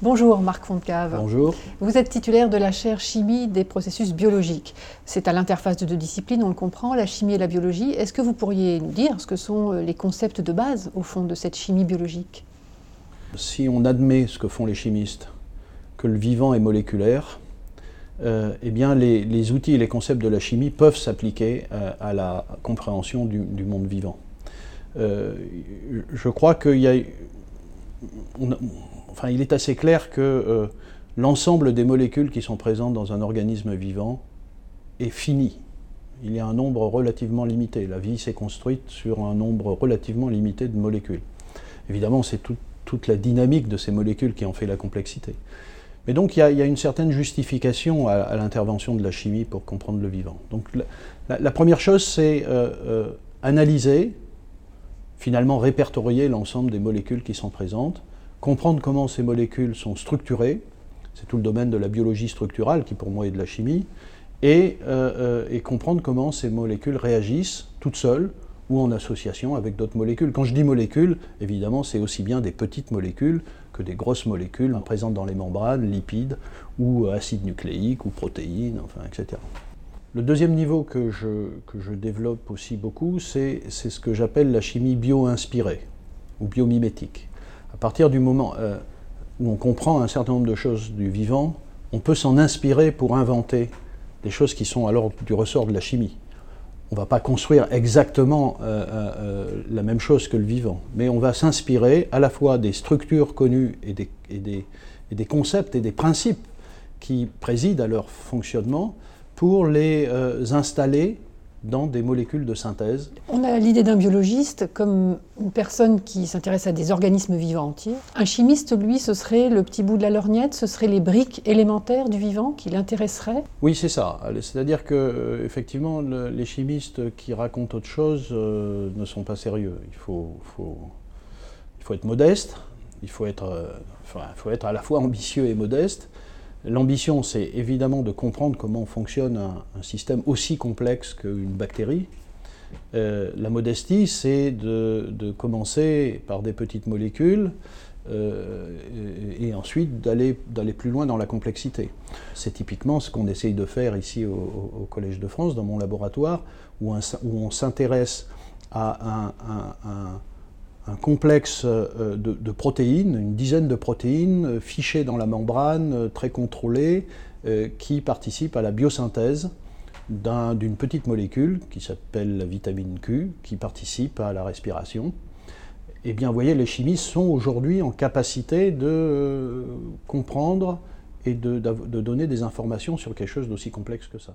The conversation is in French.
Bonjour Marc Fontcave. Bonjour. Vous êtes titulaire de la chaire chimie des processus biologiques. C'est à l'interface de deux disciplines, on le comprend, la chimie et la biologie. Est-ce que vous pourriez nous dire ce que sont euh, les concepts de base au fond de cette chimie biologique? Si on admet ce que font les chimistes, que le vivant est moléculaire, euh, eh bien les, outils et les concepts de la chimie peuvent s'appliquer euh, à la compréhension du, monde vivant. je crois qu'il y a enfin, il est assez clair que euh, l'ensemble des molécules qui sont présentes dans un organisme vivant est fini. Il y a un nombre relativement limité. La vie s'est construite sur un nombre relativement limité de molécules. Évidemment, c'est toute la dynamique de ces molécules qui en fait la complexité. Mais donc il y a, une certaine justification à, l'intervention de la chimie pour comprendre le vivant. Donc la, première chose, c'est euh, euh, analyser, finalement répertorier l'ensemble des molécules qui sont présentes, comprendre comment ces molécules sont structurées, c'est tout le domaine de la biologie structurale qui pour moi est de la chimie, et, euh, euh, comprendre comment ces molécules réagissent toutes seules ou en association avec d'autres molécules. Quand je dis molécules, évidemment, c'est aussi bien des petites molécules que des grosses molécules présentes dans les membranes, lipides ou acides nucléiques ou protéines, enfin, etc. Le deuxième niveau que je, que je développe aussi beaucoup, c'est ce que j'appelle la chimie bio-inspirée ou biomimétique. À partir du moment euh, où on comprend un certain nombre de choses du vivant, on peut s'en inspirer pour inventer des choses qui sont alors du ressort de la chimie. On ne va pas construire exactement euh, euh, la même chose que le vivant, mais on va s'inspirer à la fois des structures connues et des, et des, concepts et des principes qui président à leur fonctionnement pour les installer dans des molécules de synthèse. On a l'idée d'un biologiste comme une personne qui s'intéresse à des organismes vivants entiers. Un chimiste, lui, ce serait le petit bout de la lorgnette, ce serait les briques élémentaires du vivant qui l'intéresseraient Oui, c'est ça. C'est-à-dire que, euh, effectivement, les chimistes qui racontent autre chose euh, ne sont pas sérieux. Il faut, faut, il faut être modeste, il faut être, euh, enfin, il faut être à la fois ambitieux et modeste. L'ambition, c'est évidemment de comprendre comment fonctionne un, système aussi complexe qu'une bactérie. Euh, la modestie, c'est de, commencer par des petites molécules euh, et, ensuite d'aller plus loin dans la complexité. C'est typiquement ce qu'on essaye de faire ici au, Collège de France, dans mon laboratoire, où, on s'intéresse à un un complexe euh, de, protéines, une dizaine de protéines euh, fichées dans la membrane, euh, très contrôlées, qui participent à la biosynthèse d'une petite molécule qui s'appelle la vitamine Q, qui participe à la respiration. Eh bien, vous voyez, les chimistes sont aujourd'hui en capacité de comprendre et de donner des informations sur quelque chose d'aussi complexe que ça.